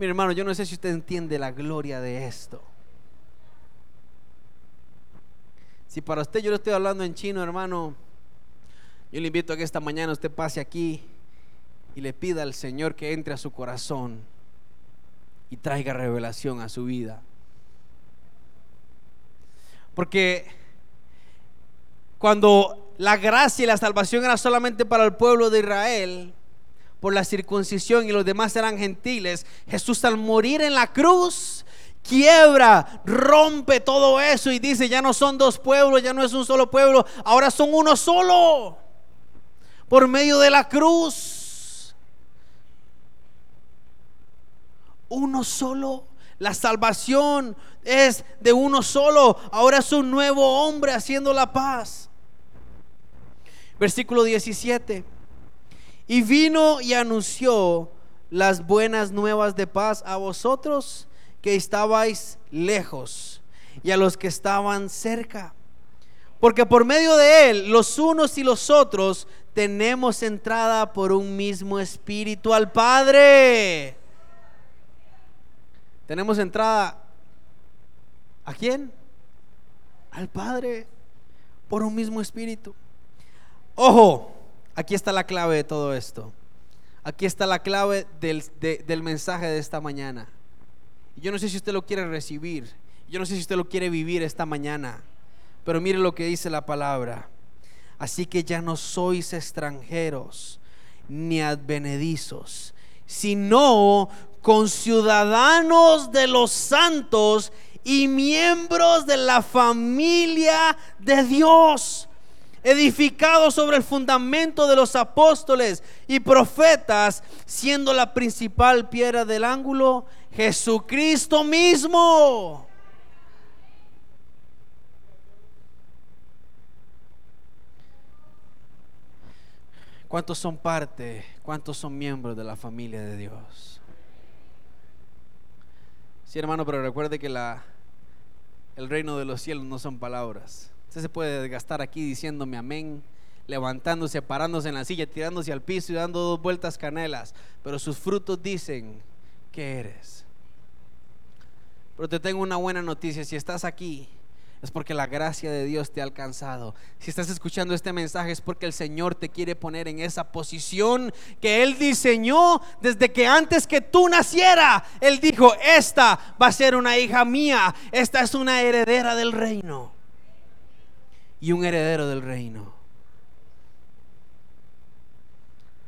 Mi hermano, yo no sé si usted entiende la gloria de esto. Si para usted yo le estoy hablando en chino, hermano, yo le invito a que esta mañana usted pase aquí y le pida al Señor que entre a su corazón y traiga revelación a su vida. Porque cuando la gracia y la salvación era solamente para el pueblo de Israel, por la circuncisión y los demás eran gentiles, Jesús al morir en la cruz quiebra, rompe todo eso y dice, ya no son dos pueblos, ya no es un solo pueblo, ahora son uno solo, por medio de la cruz. Uno solo. La salvación es de uno solo. Ahora es un nuevo hombre haciendo la paz. Versículo 17. Y vino y anunció las buenas nuevas de paz a vosotros que estabais lejos y a los que estaban cerca. Porque por medio de él, los unos y los otros, tenemos entrada por un mismo espíritu al Padre. Tenemos entrada a quién? Al Padre por un mismo espíritu. Ojo, aquí está la clave de todo esto. Aquí está la clave del, mensaje de esta mañana. Yo no sé si usted lo quiere recibir. Yo no sé si usted lo quiere vivir esta mañana. Pero mire lo que dice la palabra. Así que ya no sois extranjeros ni advenedizos, sino conciudadanos de los santos y miembros de la familia de Dios edificado sobre el fundamento de los apóstoles y profetas, siendo la principal piedra del ángulo Jesucristo mismo. ¿Cuántos son parte? ¿Cuántos son miembros de la familia de Dios? Sí, hermano, pero recuerde que la, el reino de los cielos no son palabras. Usted se puede gastar aquí diciéndome amén levantándose, parándose en la silla, tirándose al piso y dando dos vueltas canelas, pero sus frutos dicen que eres. Pero te tengo una buena noticia, si estás aquí, es porque la gracia de Dios te ha alcanzado. Si estás escuchando este mensaje es porque el Señor te quiere poner en esa posición que Él diseñó desde que antes que tú naciera. Él dijo, esta va a ser una hija mía, esta es una heredera del reino. Y un heredero del reino.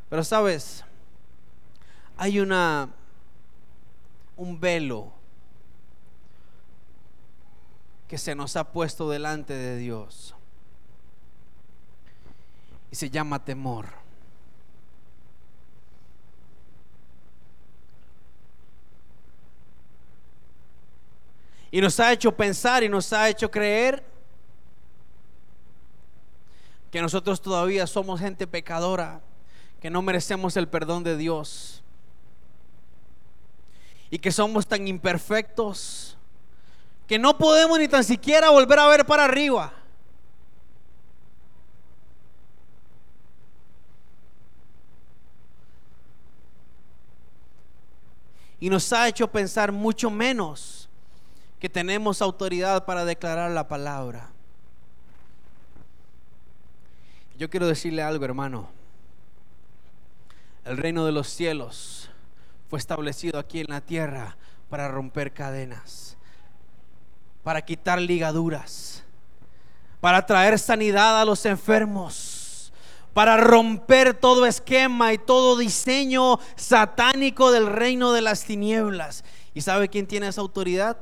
Pero sabes, hay una un velo que se nos ha puesto delante de Dios. Y se llama temor. Y nos ha hecho pensar y nos ha hecho creer que nosotros todavía somos gente pecadora, que no merecemos el perdón de Dios y que somos tan imperfectos que no podemos ni tan siquiera volver a ver para arriba. Y nos ha hecho pensar mucho menos que tenemos autoridad para declarar la palabra. Yo quiero decirle algo, hermano. El reino de los cielos fue establecido aquí en la tierra para romper cadenas para quitar ligaduras, para traer sanidad a los enfermos, para romper todo esquema y todo diseño satánico del reino de las tinieblas. ¿Y sabe quién tiene esa autoridad?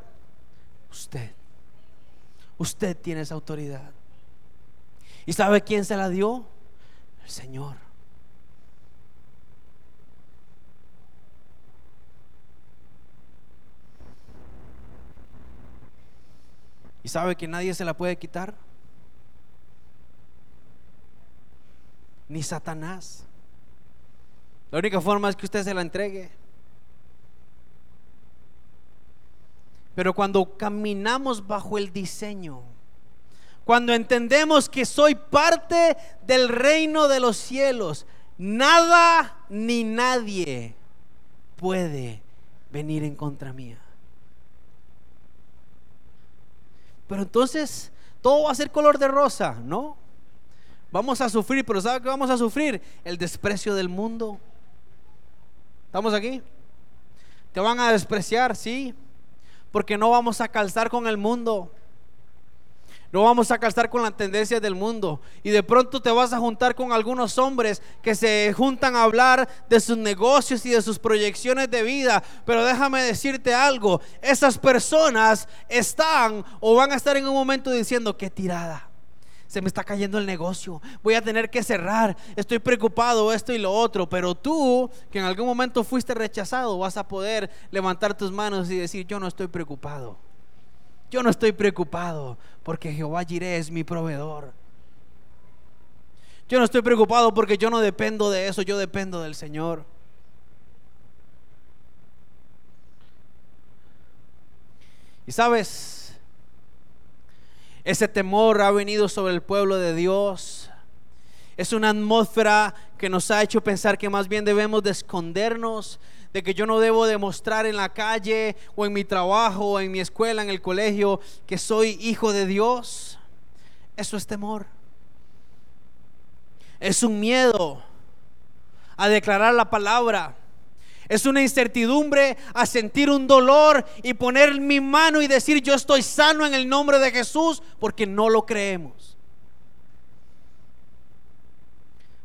Usted. Usted tiene esa autoridad. ¿Y sabe quién se la dio? El Señor. ¿Y sabe que nadie se la puede quitar? Ni Satanás. La única forma es que usted se la entregue. Pero cuando caminamos bajo el diseño, cuando entendemos que soy parte del reino de los cielos, nada ni nadie puede venir en contra mía. Pero entonces todo va a ser color de rosa, ¿no? Vamos a sufrir, pero ¿sabe qué vamos a sufrir? El desprecio del mundo. ¿Estamos aquí? Te van a despreciar, sí, porque no vamos a calzar con el mundo. No vamos a calzar con la tendencia del mundo. Y de pronto te vas a juntar con algunos hombres que se juntan a hablar de sus negocios y de sus proyecciones de vida. Pero déjame decirte algo. Esas personas están o van a estar en un momento diciendo, qué tirada. Se me está cayendo el negocio. Voy a tener que cerrar. Estoy preocupado, esto y lo otro. Pero tú, que en algún momento fuiste rechazado, vas a poder levantar tus manos y decir, yo no estoy preocupado. Yo no estoy preocupado porque Jehová Jireh es mi proveedor. Yo no estoy preocupado porque yo no dependo de eso, yo dependo del Señor. Y sabes, ese temor ha venido sobre el pueblo de Dios. Es una atmósfera que nos ha hecho pensar que más bien debemos de escondernos, de que yo no debo demostrar en la calle o en mi trabajo o en mi escuela, en el colegio, que soy hijo de Dios. Eso es temor. Es un miedo a declarar la palabra. Es una incertidumbre a sentir un dolor y poner mi mano y decir yo estoy sano en el nombre de Jesús porque no lo creemos.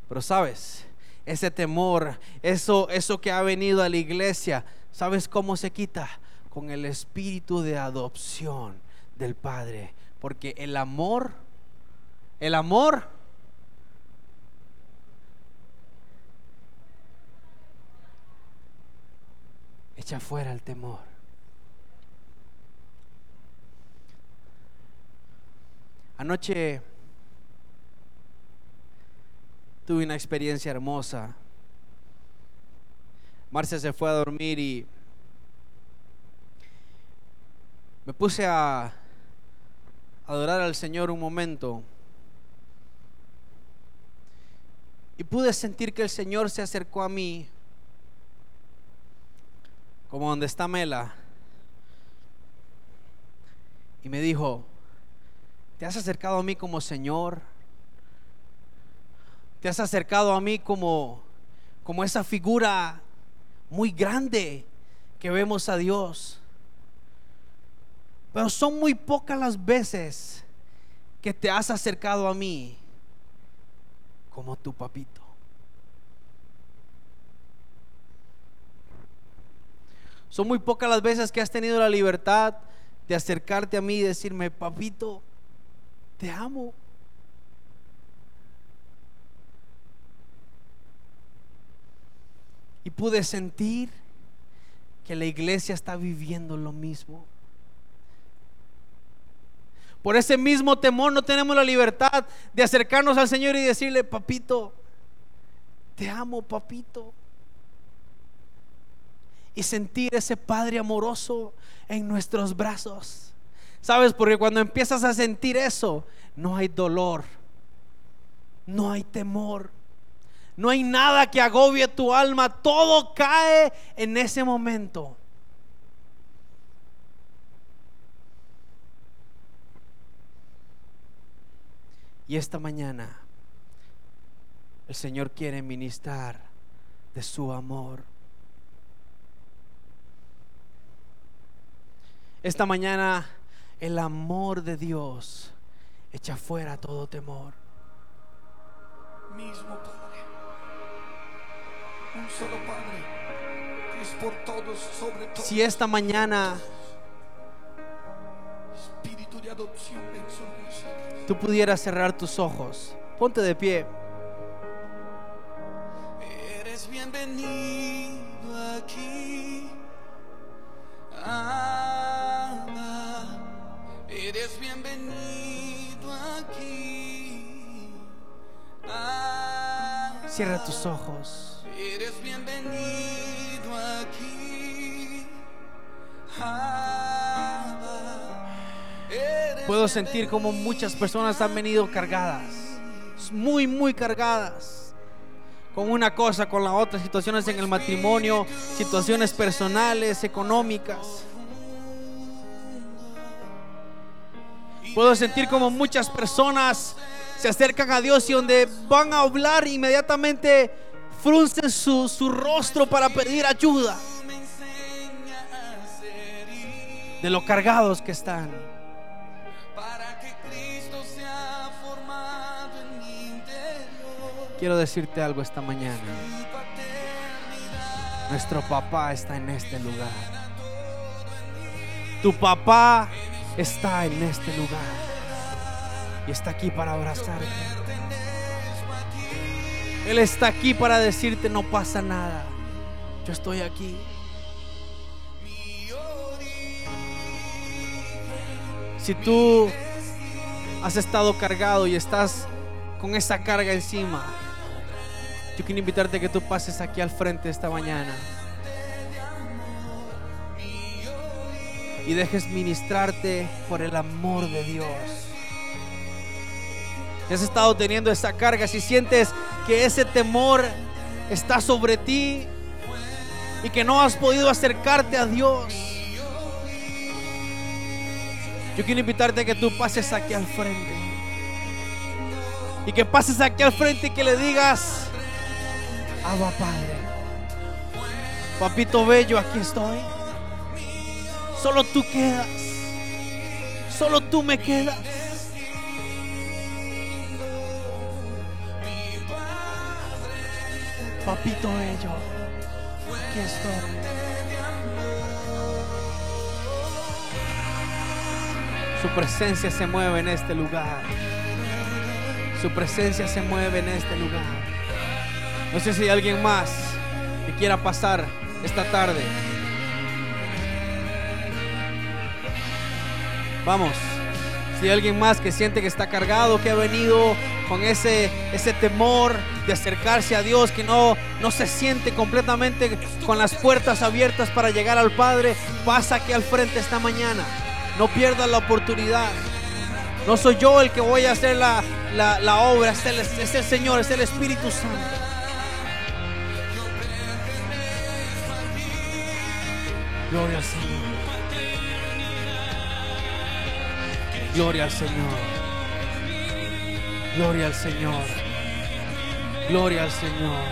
Pero sabes, ese temor, eso, eso que ha venido a la iglesia, ¿sabes cómo se quita? Con el espíritu de adopción del Padre. Porque el amor, el amor echa fuera el temor. Anoche tuve una experiencia hermosa. Marcia se fue a dormir y me puse a adorar al Señor un momento. Y pude sentir que el Señor se acercó a mí, como donde está Mela, y me dijo, ¿te has acercado a mí como Señor? ¿Te has acercado a mí como, como esa figura muy grande que vemos a Dios? Pero son muy pocas las veces que te has acercado a mí como tu papito. Son muy pocas las veces que has tenido la libertad de acercarte a mí y decirme, papito, te amo. Y pude sentir que la iglesia está viviendo lo mismo. Por ese mismo temor no tenemos la libertad de acercarnos al Señor y decirle, papito, te amo, papito. Y sentir ese Padre amoroso en nuestros brazos. ¿Sabes? Porque cuando empiezas a sentir eso, no hay dolor, no hay temor, no hay nada que agobie tu alma, todo cae en ese momento. Y esta mañana el Señor quiere ministrar de su amor. Esta mañana el amor de Dios echa fuera todo temor. mismo un solo Padre, que es por todos, sobre todos. Si esta mañana Espíritu de adopción, tú pudieras cerrar tus ojos, ponte de pie. Eres bienvenido aquí. Ama, eres bienvenido aquí. Ama, Cierra tus ojos. Puedo sentir como muchas personas han venido cargadas, muy, muy cargadas, con una cosa, con la otra, situaciones en el matrimonio, situaciones personales, económicas. Puedo sentir como muchas personas se acercan a Dios y donde van a hablar inmediatamente fruncen su, su rostro para pedir ayuda de lo cargados que están. Quiero decirte algo esta mañana. Nuestro papá está en este lugar. Tu papá está en este lugar. Y está aquí para abrazarte. Él está aquí para decirte no pasa nada. Yo estoy aquí. Si tú has estado cargado y estás con esa carga encima, yo quiero invitarte a que tú pases aquí al frente esta mañana. Y dejes ministrarte por el amor de Dios. Si has estado teniendo esa carga, si sientes que ese temor está sobre ti y que no has podido acercarte a Dios, yo quiero invitarte a que tú pases aquí al frente. Y que pases aquí al frente y que le digas, Abba Padre, Papito Bello, aquí estoy. Solo tú quedas. Solo tú me quedas. Papito Bello, aquí estoy. Su presencia se mueve en este lugar. Su presencia se mueve en este lugar. No sé si hay alguien más que quiera pasar esta tarde. Vamos. Si hay alguien más que siente que está cargado, que ha venido con ese, ese temor de acercarse a Dios, que no, no se siente completamente con las puertas abiertas para llegar al Padre, pasa aquí al frente esta mañana. No pierdas la oportunidad. No soy yo el que voy a hacer la, la, la obra, es el, es el Señor, es el Espíritu Santo. Gloria al Señor. Gloria al Señor. Gloria al Señor. Gloria al Señor.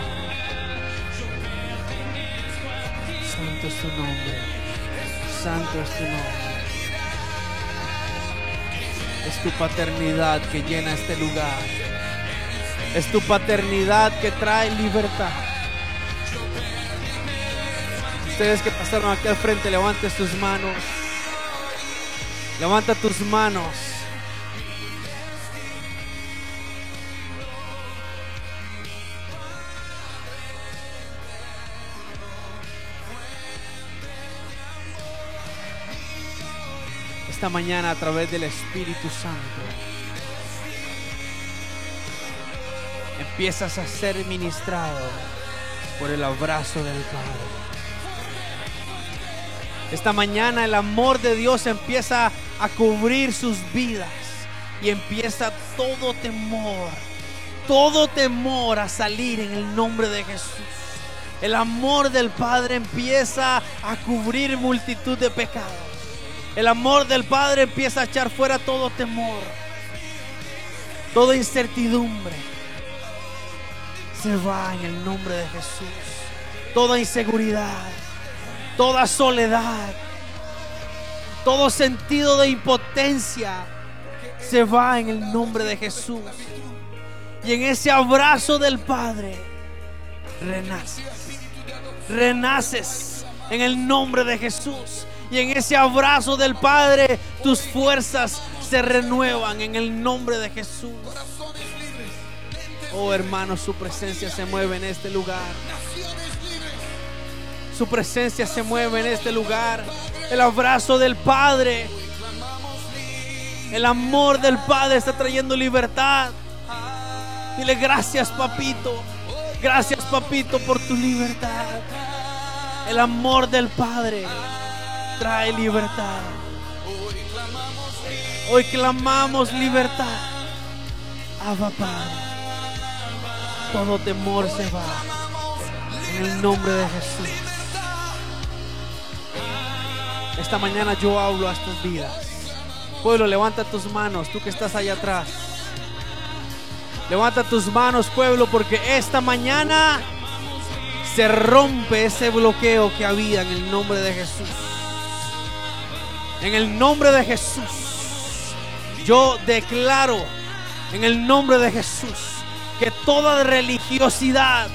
Santo es tu nombre. Santo es tu nombre. Es tu paternidad que llena este lugar. Es tu paternidad que trae libertad. Ustedes que pasaron aquí al frente, levanten tus manos. Levanta tus manos. Esta mañana a través del Espíritu Santo empiezas a ser ministrado por el abrazo del Padre. Esta mañana el amor de Dios empieza a cubrir sus vidas y empieza todo temor, todo temor a salir en el nombre de Jesús. El amor del Padre empieza a cubrir multitud de pecados. El amor del Padre empieza a echar fuera todo temor, toda incertidumbre. Se va en el nombre de Jesús. Toda inseguridad, toda soledad, todo sentido de impotencia se va en el nombre de Jesús. Y en ese abrazo del Padre, renaces. Renaces en el nombre de Jesús. Y en ese abrazo del Padre, tus fuerzas se renuevan en el nombre de Jesús. Oh hermano, su presencia se mueve en este lugar. Su presencia se mueve en este lugar. El abrazo del Padre. El amor del Padre está trayendo libertad. Dile gracias, papito. Gracias, papito, por tu libertad. El amor del Padre trae libertad. Hoy clamamos libertad. Abba Padre. Todo temor se va. En el nombre de Jesús. Esta mañana yo hablo a estas vidas. Pueblo, levanta tus manos, tú que estás allá atrás. Levanta tus manos, pueblo, porque esta mañana se rompe ese bloqueo que había en el nombre de Jesús. En el nombre de Jesús. Yo declaro en el nombre de Jesús que toda religiosidad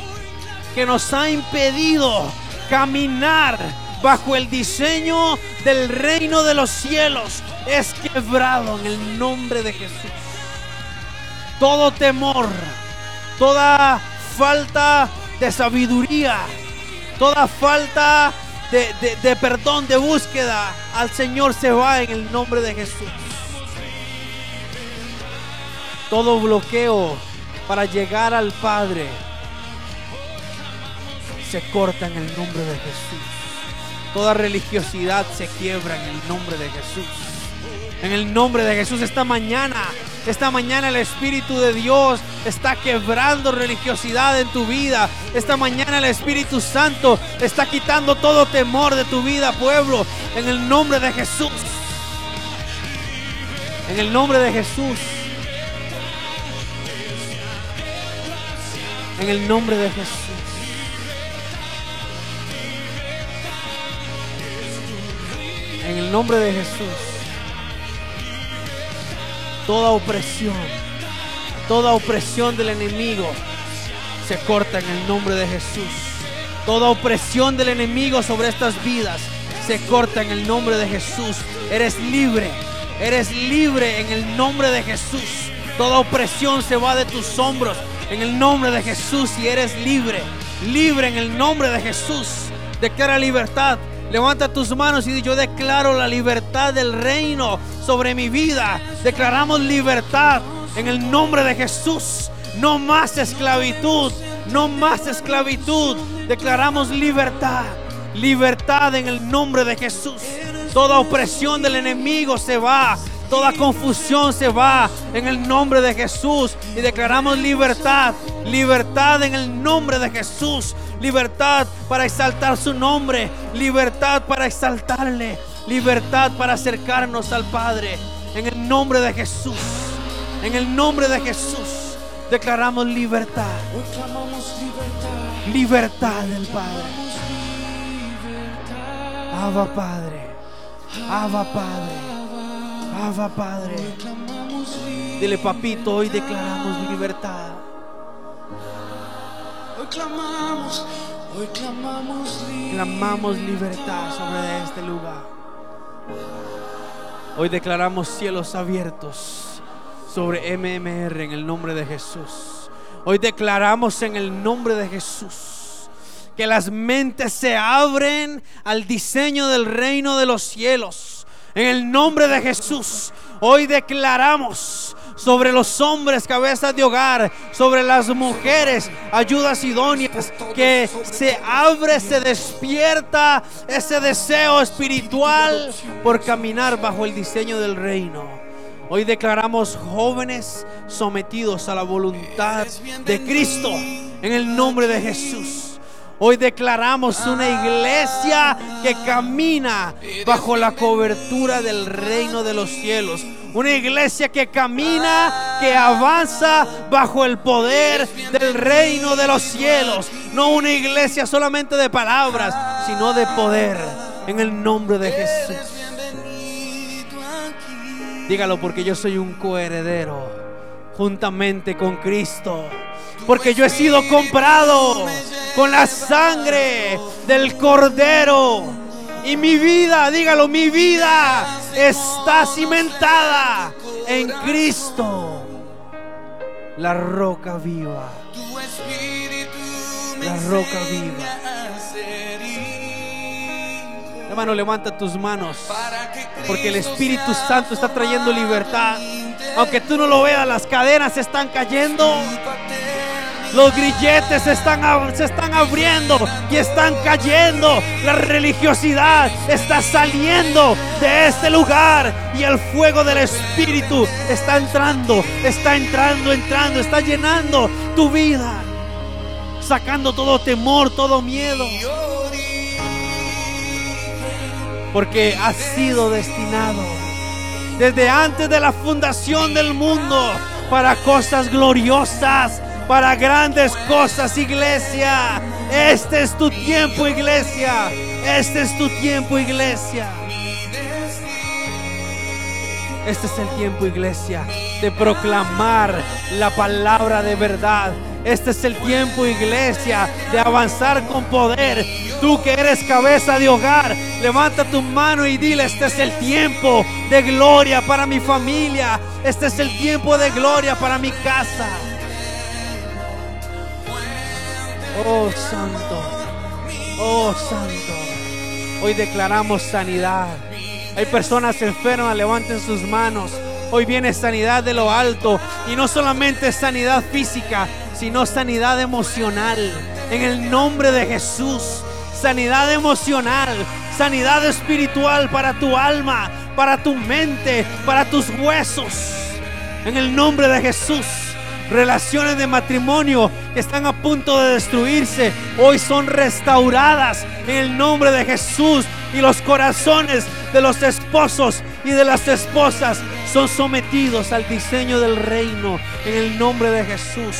que nos ha impedido caminar bajo el diseño del reino de los cielos es quebrado en el nombre de Jesús. Todo temor, toda falta de sabiduría, toda falta de, perdón, de búsqueda al Señor se va en el nombre de Jesús. Todo bloqueo para llegar al Padre se corta en el nombre de Jesús. Toda religiosidad se quiebra en el nombre de Jesús. En el nombre de Jesús esta mañana, esta mañana el Espíritu de Dios está quebrando religiosidad en tu vida. Esta mañana el Espíritu Santo está quitando todo temor de tu vida, pueblo. En el nombre de Jesús. En el nombre de Jesús. En el nombre de Jesús. En el nombre de Jesús. Toda opresión, toda opresión del enemigo se corta en el nombre de Jesús. Toda opresión del enemigo sobre estas vidas se corta en el nombre de Jesús. Eres libre, eres libre en el nombre de Jesús. Toda opresión se va de tus hombros en el nombre de Jesús y eres libre, libre en el nombre de Jesús. Declara libertad, Levanta tus manos y yo declaro la libertad del reino sobre mi vida. Declaramos libertad en el nombre de Jesús. No más esclavitud, no más esclavitud. Declaramos libertad, libertad en el nombre de Jesús. Toda opresión del enemigo se va. Toda confusión se va en el nombre de Jesús. Y declaramos libertad, libertad en el nombre de Jesús, libertad para exaltar su nombre, libertad para exaltarle, libertad para acercarnos al Padre. En el nombre de Jesús, en el nombre de Jesús, declaramos libertad, libertad del Padre. Abba Padre, Abba Padre, Abba Padre. Dile papito, hoy declaramos libertad. Hoy clamamos. Hoy clamamos libertad. Clamamos libertad sobre este lugar. Hoy declaramos cielos abiertos sobre MMR en el nombre de Jesús. Hoy declaramos en el nombre de Jesús que las mentes se abren al diseño del reino de los cielos. En el nombre de Jesús, hoy declaramos sobre los hombres cabezas de hogar, sobre las mujeres ayudas idóneas, que se abre, se despierta ese deseo espiritual por caminar bajo el diseño del reino. Hoy declaramos jóvenes sometidos a la voluntad de Cristo en el nombre de Jesús. Hoy declaramos una iglesia que camina bajo la cobertura del reino de los cielos. Una iglesia que camina, que avanza bajo el poder del reino de los cielos. No una iglesia solamente de palabras, sino de poder. En el nombre de Jesús. Dígalo porque yo soy un coheredero juntamente con Cristo. Porque yo he sido comprado con la sangre del Cordero. Y mi vida, dígalo, mi vida está cimentada en Cristo, la roca viva. Tu espíritu me La roca viva. Hermano, levanta tus manos. Porque el Espíritu Santo está trayendo libertad. Aunque tú no lo veas, las cadenas se están cayendo. Los grilletes se están, se están abriendo y están cayendo. La religiosidad está saliendo de este lugar y el fuego del Espíritu está entrando, está entrando, entrando, está llenando tu vida, sacando todo temor, todo miedo, porque has sido destinado desde antes de la fundación del mundo para cosas gloriosas, para grandes cosas, iglesia. Este es tu tiempo, iglesia. Este es tu tiempo, iglesia. Este es el tiempo, iglesia, de proclamar la palabra de verdad. Este es el tiempo, iglesia, de avanzar con poder. Tú que eres cabeza de hogar, levanta tu mano y dile, este es el tiempo de gloria para mi familia. Este es el tiempo de gloria para mi casa. Oh Santo, oh Santo. Hoy declaramos sanidad. Hay personas enfermas, levanten sus manos. Hoy viene sanidad de lo alto y no solamente sanidad física, sino sanidad emocional. En el nombre de Jesús, sanidad emocional, sanidad espiritual para tu alma, para tu mente, para tus huesos. En el nombre de Jesús. Relaciones de matrimonio que están a punto de destruirse, hoy son restauradas en el nombre de Jesús. Y los corazones de los esposos y de las esposas son sometidos al diseño del reino en el nombre de Jesús.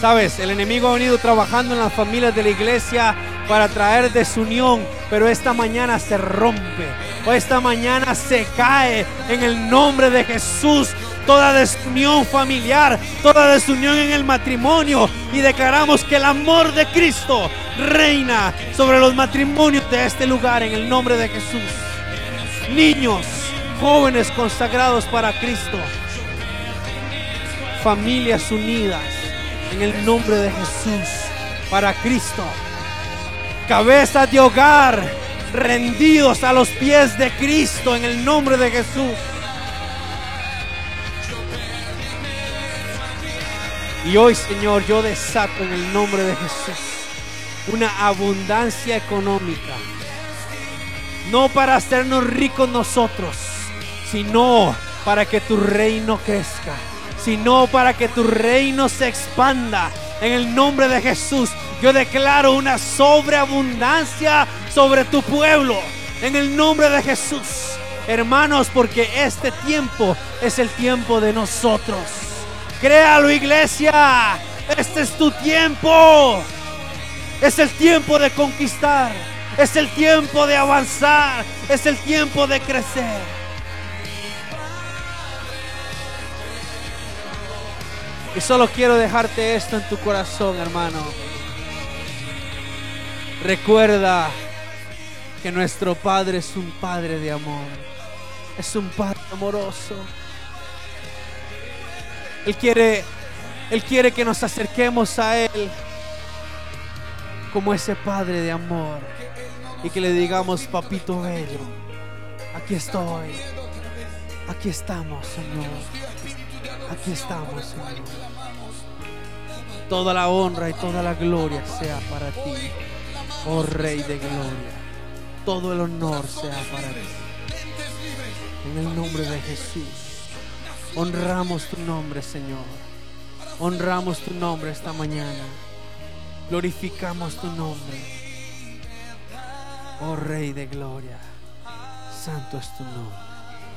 Sabes, el enemigo ha venido trabajando en las familias de la iglesia para traer desunión, pero esta mañana se rompe, o esta mañana se cae en el nombre de Jesús. Toda desunión familiar, toda desunión en el matrimonio y declaramos que el amor de Cristo reina sobre los matrimonios de este lugar en el nombre de Jesús. Niños, jóvenes consagrados para Cristo, familias unidas en el nombre de Jesús para Cristo. Cabezas de hogar rendidos a los pies de Cristo en el nombre de Jesús. Y hoy, Señor, yo desato en el nombre de Jesús una abundancia económica. no para hacernos ricos nosotros, sino para que tu reino crezca, sino para que tu reino se expanda. En el nombre de Jesús, yo declaro una sobreabundancia sobre tu pueblo. En el nombre de Jesús, hermanos, porque este tiempo es el tiempo de nosotros. Créalo, iglesia. Este es tu tiempo. Es el tiempo de conquistar. Es el tiempo de avanzar. Es el tiempo de crecer. Y solo quiero dejarte esto en tu corazón, hermano. Recuerda que nuestro Padre es un Padre de amor. Es un Padre amoroso. Él quiere, Él quiere que nos acerquemos a Él como ese Padre de amor y que le digamos, papito bello, aquí estoy, aquí estamos, Señor, aquí estamos, Señor. Toda la honra y toda la gloria sea para ti, oh Rey de gloria. Todo el honor sea para ti. En el nombre de Jesús, honramos tu nombre, Señor. Honramos tu nombre esta mañana. Glorificamos tu nombre. Oh Rey de Gloria. Santo es tu nombre.